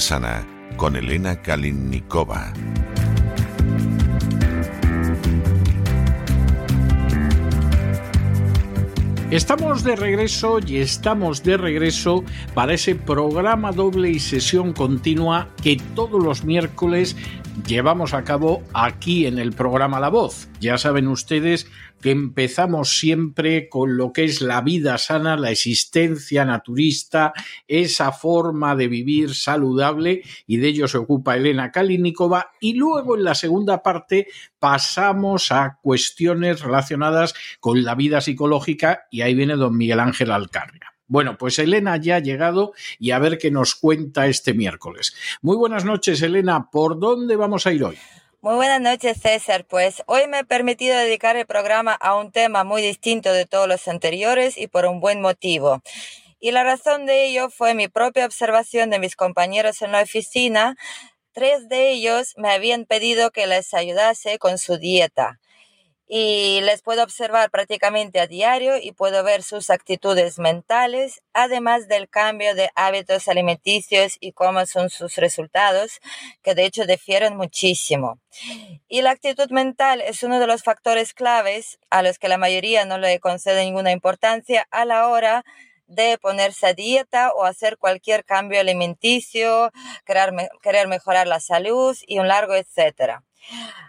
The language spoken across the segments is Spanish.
sana con Elena Kalinnikova. Estamos de regreso y estamos de regreso para ese programa doble y sesión continua que todos los miércoles llevamos a cabo aquí en el programa La Voz. Ya saben ustedes que empezamos siempre con lo que es la vida sana, la existencia naturista, esa forma de vivir saludable y de ello se ocupa Elena Kalinikova y luego en la segunda parte pasamos a cuestiones relacionadas con la vida psicológica y ahí viene don Miguel Ángel Alcarria. Bueno, pues Elena ya ha llegado y a ver qué nos cuenta este miércoles. Muy buenas noches, Elena. ¿Por dónde vamos a ir hoy? Muy buenas noches, César. Pues hoy me he permitido dedicar el programa a un tema muy distinto de todos los anteriores y por un buen motivo. Y la razón de ello fue mi propia observación de mis compañeros en la oficina. Tres de ellos me habían pedido que les ayudase con su dieta y les puedo observar prácticamente a diario y puedo ver sus actitudes mentales, además del cambio de hábitos alimenticios y cómo son sus resultados, que de hecho difieren muchísimo. Y la actitud mental es uno de los factores claves a los que la mayoría no le concede ninguna importancia a la hora de ponerse a dieta o hacer cualquier cambio alimenticio, querer, querer mejorar la salud y un largo etcétera.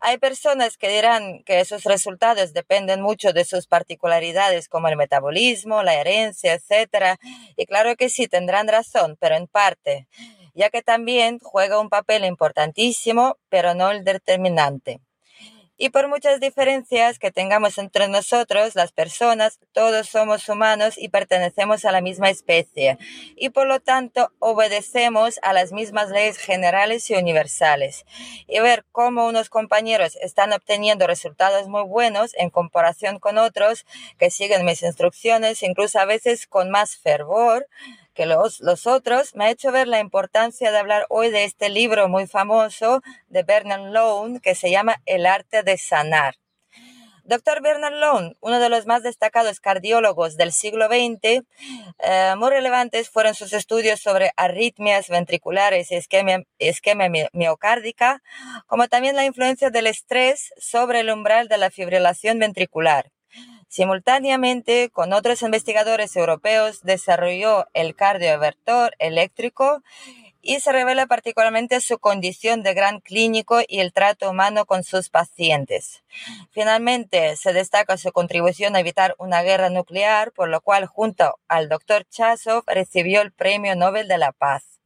Hay personas que dirán que esos resultados dependen mucho de sus particularidades como el metabolismo, la herencia, etc. Y claro que sí, tendrán razón, pero en parte, ya que también juega un papel importantísimo, pero no el determinante. Y por muchas diferencias que tengamos entre nosotros, las personas, todos somos humanos y pertenecemos a la misma especie. Y por lo tanto, obedecemos a las mismas leyes generales y universales. Y ver cómo unos compañeros están obteniendo resultados muy buenos en comparación con otros que siguen mis instrucciones, incluso a veces con más fervor, que los, los otros, me ha hecho ver la importancia de hablar hoy de este libro muy famoso de Bernard Lone que se llama El arte de sanar. Dr. Bernard Lone, uno de los más destacados cardiólogos del siglo XX, eh, muy relevantes fueron sus estudios sobre arritmias ventriculares y esquema, esquema miocárdica, como también la influencia del estrés sobre el umbral de la fibrilación ventricular. Simultáneamente, con otros investigadores europeos, desarrolló el cardiovertor eléctrico y se revela particularmente su condición de gran clínico y el trato humano con sus pacientes. Finalmente, se destaca su contribución a evitar una guerra nuclear, por lo cual, junto al doctor Chasov, recibió el Premio Nobel de la Paz.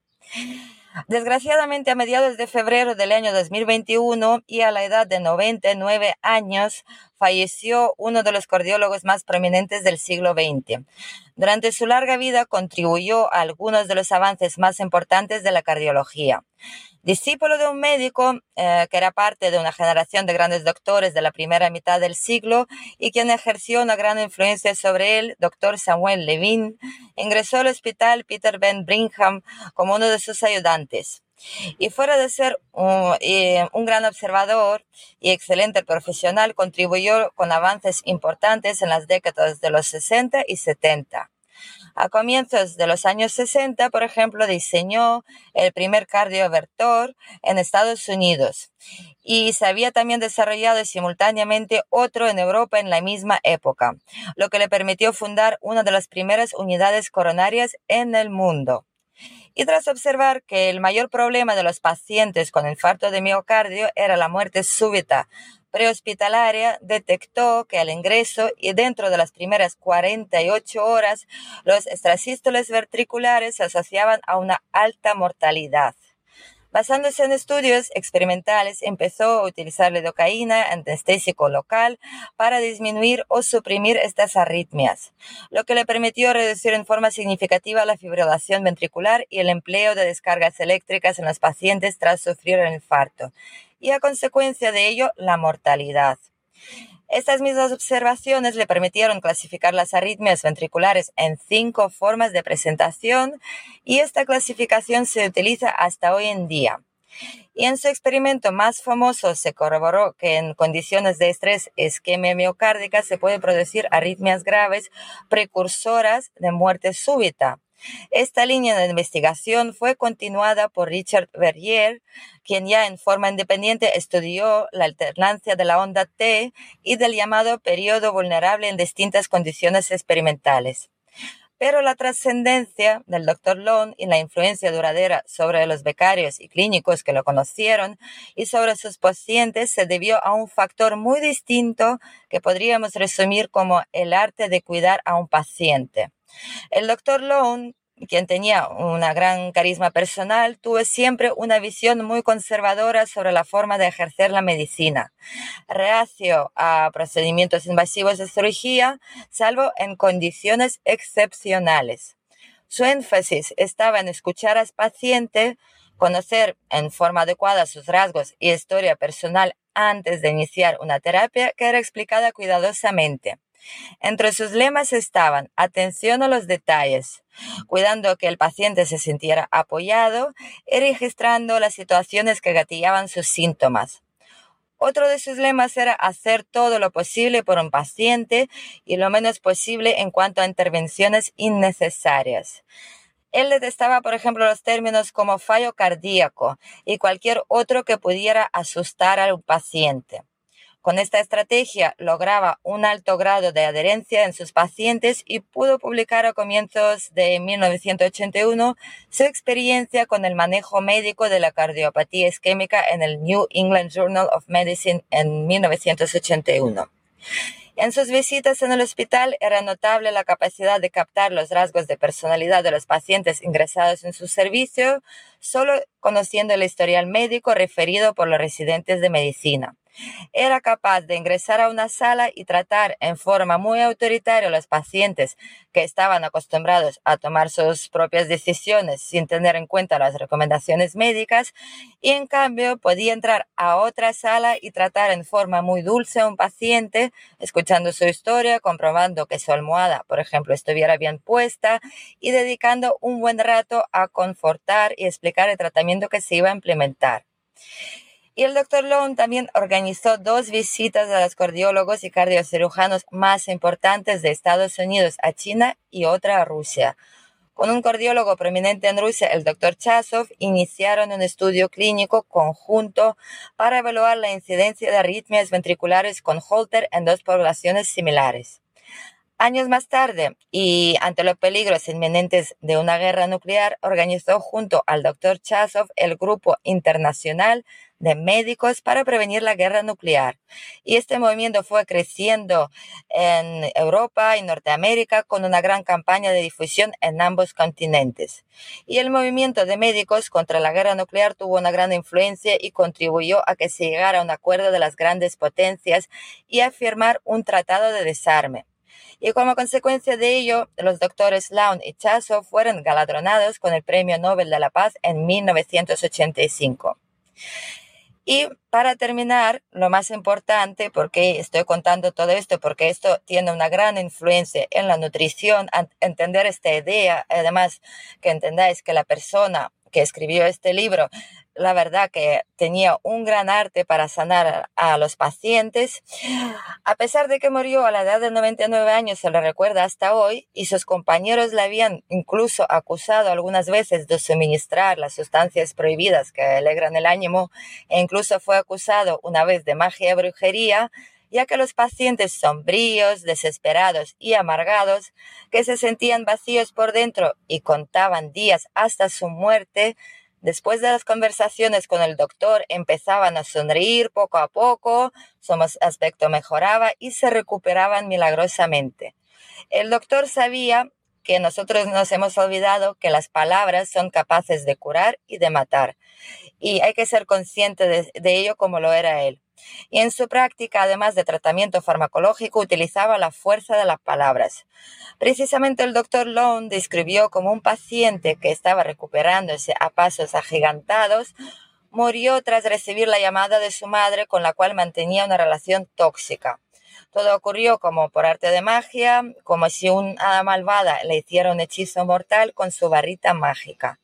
Desgraciadamente, a mediados de febrero del año 2021 y a la edad de 99 años, falleció uno de los cardiólogos más prominentes del siglo XX. Durante su larga vida contribuyó a algunos de los avances más importantes de la cardiología. Discípulo de un médico eh, que era parte de una generación de grandes doctores de la primera mitad del siglo y quien ejerció una gran influencia sobre él, doctor Samuel Levin, ingresó al hospital Peter Ben Brigham como uno de sus ayudantes. Y fuera de ser un, un, gran observador y excelente profesional, contribuyó con avances importantes en las décadas de los 60 y 70. A comienzos de los años 60, por ejemplo, diseñó el primer cardiovertor en Estados Unidos y se había también desarrollado simultáneamente otro en Europa en la misma época, lo que le permitió fundar una de las primeras unidades coronarias en el mundo. Y tras observar que el mayor problema de los pacientes con infarto de miocardio era la muerte súbita prehospitalaria detectó que al ingreso y dentro de las primeras 48 horas los extrasístoles ventriculares se asociaban a una alta mortalidad. Basándose en estudios experimentales, empezó a utilizar lidocaína, anestésico local, para disminuir o suprimir estas arritmias, lo que le permitió reducir en forma significativa la fibrilación ventricular y el empleo de descargas eléctricas en los pacientes tras sufrir el infarto y a consecuencia de ello la mortalidad. Estas mismas observaciones le permitieron clasificar las arritmias ventriculares en cinco formas de presentación y esta clasificación se utiliza hasta hoy en día. Y en su experimento más famoso se corroboró que en condiciones de estrés isquemia miocárdica se puede producir arritmias graves precursoras de muerte súbita. Esta línea de investigación fue continuada por Richard Verrier, quien ya en forma independiente estudió la alternancia de la onda T y del llamado periodo vulnerable en distintas condiciones experimentales. Pero la trascendencia del Dr. Lone y la influencia duradera sobre los becarios y clínicos que lo conocieron y sobre sus pacientes se debió a un factor muy distinto que podríamos resumir como el arte de cuidar a un paciente. El Dr. Lone quien tenía una gran carisma personal, tuvo siempre una visión muy conservadora sobre la forma de ejercer la medicina, reacio a procedimientos invasivos de cirugía, salvo en condiciones excepcionales. Su énfasis estaba en escuchar al paciente, conocer en forma adecuada sus rasgos y historia personal antes de iniciar una terapia que era explicada cuidadosamente. Entre sus lemas estaban atención a los detalles, cuidando que el paciente se sintiera apoyado y registrando las situaciones que gatillaban sus síntomas. Otro de sus lemas era hacer todo lo posible por un paciente y lo menos posible en cuanto a intervenciones innecesarias. Él detestaba, por ejemplo, los términos como fallo cardíaco y cualquier otro que pudiera asustar al paciente. Con esta estrategia lograba un alto grado de adherencia en sus pacientes y pudo publicar a comienzos de 1981 su experiencia con el manejo médico de la cardiopatía isquémica en el New England Journal of Medicine en 1981. En sus visitas en el hospital era notable la capacidad de captar los rasgos de personalidad de los pacientes ingresados en su servicio, solo conociendo el historial médico referido por los residentes de medicina. Era capaz de ingresar a una sala y tratar en forma muy autoritaria a los pacientes que estaban acostumbrados a tomar sus propias decisiones sin tener en cuenta las recomendaciones médicas y en cambio podía entrar a otra sala y tratar en forma muy dulce a un paciente, escuchando su historia, comprobando que su almohada, por ejemplo, estuviera bien puesta y dedicando un buen rato a confortar y explicar el tratamiento que se iba a implementar. Y el doctor Lone también organizó dos visitas a los cardiólogos y cardiocirujanos más importantes de Estados Unidos a China y otra a Rusia. Con un cardiólogo prominente en Rusia, el doctor Chasov, iniciaron un estudio clínico conjunto para evaluar la incidencia de arritmias ventriculares con Holter en dos poblaciones similares. Años más tarde, y ante los peligros inminentes de una guerra nuclear, organizó junto al doctor Chasov el Grupo Internacional de médicos para prevenir la guerra nuclear. Y este movimiento fue creciendo en Europa y Norteamérica con una gran campaña de difusión en ambos continentes. Y el movimiento de médicos contra la guerra nuclear tuvo una gran influencia y contribuyó a que se llegara a un acuerdo de las grandes potencias y a firmar un tratado de desarme y como consecuencia de ello, los doctores Laun y Chaso fueron galardonados con el Premio Nobel de la Paz en 1985. Y para terminar, lo más importante, porque estoy contando todo esto, porque esto tiene una gran influencia en la nutrición, entender esta idea, además que entendáis que la persona que escribió este libro la verdad que tenía un gran arte para sanar a los pacientes. A pesar de que murió a la edad de 99 años, se le recuerda hasta hoy y sus compañeros le habían incluso acusado algunas veces de suministrar las sustancias prohibidas que alegran el ánimo e incluso fue acusado una vez de magia y brujería ya que los pacientes sombríos, desesperados y amargados, que se sentían vacíos por dentro y contaban días hasta su muerte, Después de las conversaciones con el doctor, empezaban a sonreír poco a poco, su aspecto mejoraba y se recuperaban milagrosamente. El doctor sabía que nosotros nos hemos olvidado que las palabras son capaces de curar y de matar, y hay que ser consciente de, de ello como lo era él y en su práctica, además de tratamiento farmacológico, utilizaba la fuerza de las palabras. Precisamente el doctor Lone describió como un paciente que estaba recuperándose a pasos agigantados, murió tras recibir la llamada de su madre con la cual mantenía una relación tóxica. Todo ocurrió como por arte de magia, como si una malvada le hiciera un hechizo mortal con su barrita mágica.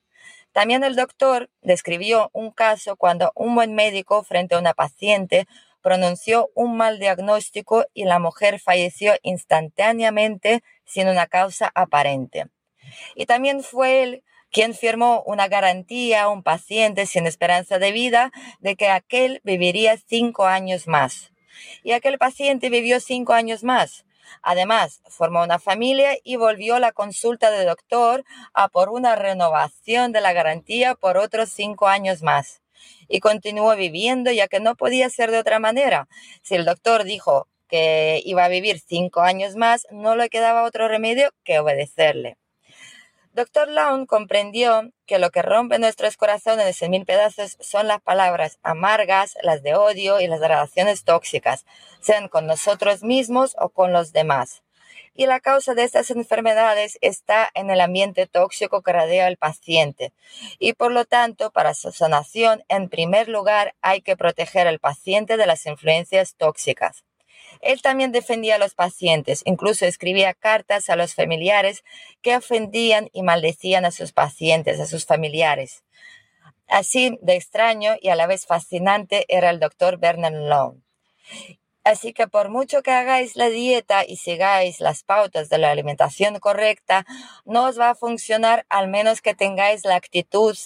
También el doctor describió un caso cuando un buen médico frente a una paciente pronunció un mal diagnóstico y la mujer falleció instantáneamente sin una causa aparente. Y también fue él quien firmó una garantía a un paciente sin esperanza de vida de que aquel viviría cinco años más. Y aquel paciente vivió cinco años más. Además, formó una familia y volvió a la consulta del doctor a por una renovación de la garantía por otros cinco años más. Y continuó viviendo ya que no podía ser de otra manera. Si el doctor dijo que iba a vivir cinco años más, no le quedaba otro remedio que obedecerle. Doctor Laun comprendió que lo que rompe nuestros corazones en mil pedazos son las palabras amargas, las de odio y las relaciones tóxicas, sean con nosotros mismos o con los demás. Y la causa de estas enfermedades está en el ambiente tóxico que rodea al paciente. Y por lo tanto, para su sanación, en primer lugar, hay que proteger al paciente de las influencias tóxicas. Él también defendía a los pacientes, incluso escribía cartas a los familiares que ofendían y maldecían a sus pacientes, a sus familiares. Así de extraño y a la vez fascinante era el doctor Vernon Long. Así que por mucho que hagáis la dieta y sigáis las pautas de la alimentación correcta, no os va a funcionar al menos que tengáis la actitud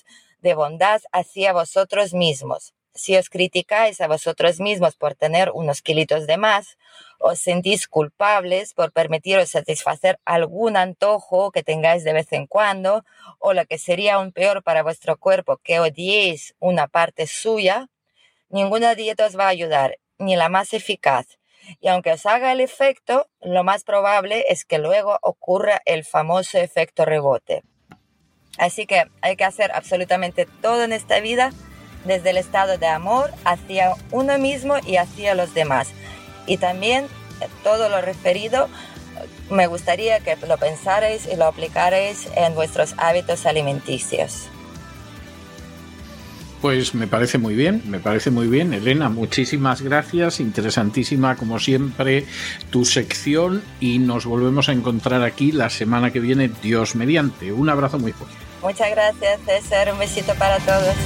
de bondad hacia vosotros mismos si os criticáis a vosotros mismos por tener unos kilitos de más, os sentís culpables por permitiros satisfacer algún antojo que tengáis de vez en cuando, o lo que sería aún peor para vuestro cuerpo, que odiéis una parte suya, ninguna dieta os va a ayudar, ni la más eficaz. Y aunque os haga el efecto, lo más probable es que luego ocurra el famoso efecto rebote. Así que hay que hacer absolutamente todo en esta vida desde el estado de amor hacia uno mismo y hacia los demás. Y también eh, todo lo referido, me gustaría que lo pensarais y lo aplicarais en vuestros hábitos alimenticios. Pues me parece muy bien, me parece muy bien. Elena, muchísimas gracias. Interesantísima, como siempre, tu sección y nos volvemos a encontrar aquí la semana que viene, Dios mediante. Un abrazo muy fuerte. Muchas gracias, César. Un besito para todos.